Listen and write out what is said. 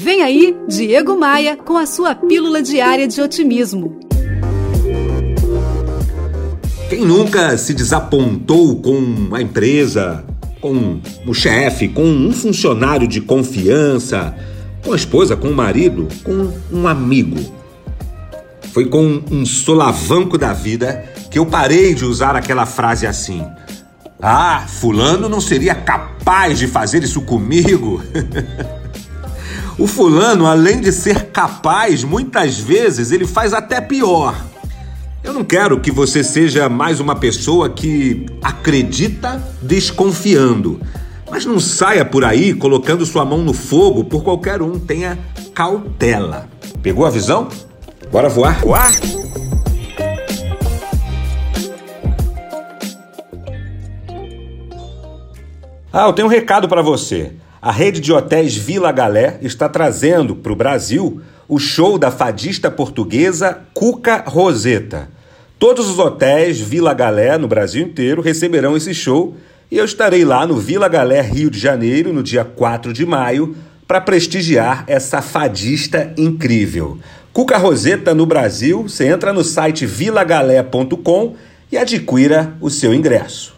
Vem aí, Diego Maia, com a sua pílula diária de otimismo. Quem nunca se desapontou com a empresa, com o chefe, com um funcionário de confiança, com a esposa, com o marido, com um amigo? Foi com um solavanco da vida que eu parei de usar aquela frase assim. Ah, Fulano não seria capaz de fazer isso comigo. O fulano, além de ser capaz, muitas vezes ele faz até pior. Eu não quero que você seja mais uma pessoa que acredita desconfiando. Mas não saia por aí colocando sua mão no fogo por qualquer um. Tenha cautela. Pegou a visão? Bora voar? Voar? Ah, eu tenho um recado para você. A rede de hotéis Vila Galé está trazendo para o Brasil o show da fadista portuguesa Cuca Roseta. Todos os hotéis Vila Galé no Brasil inteiro receberão esse show e eu estarei lá no Vila Galé, Rio de Janeiro, no dia 4 de maio, para prestigiar essa fadista incrível. Cuca Roseta no Brasil, você entra no site vilagalé.com e adquira o seu ingresso.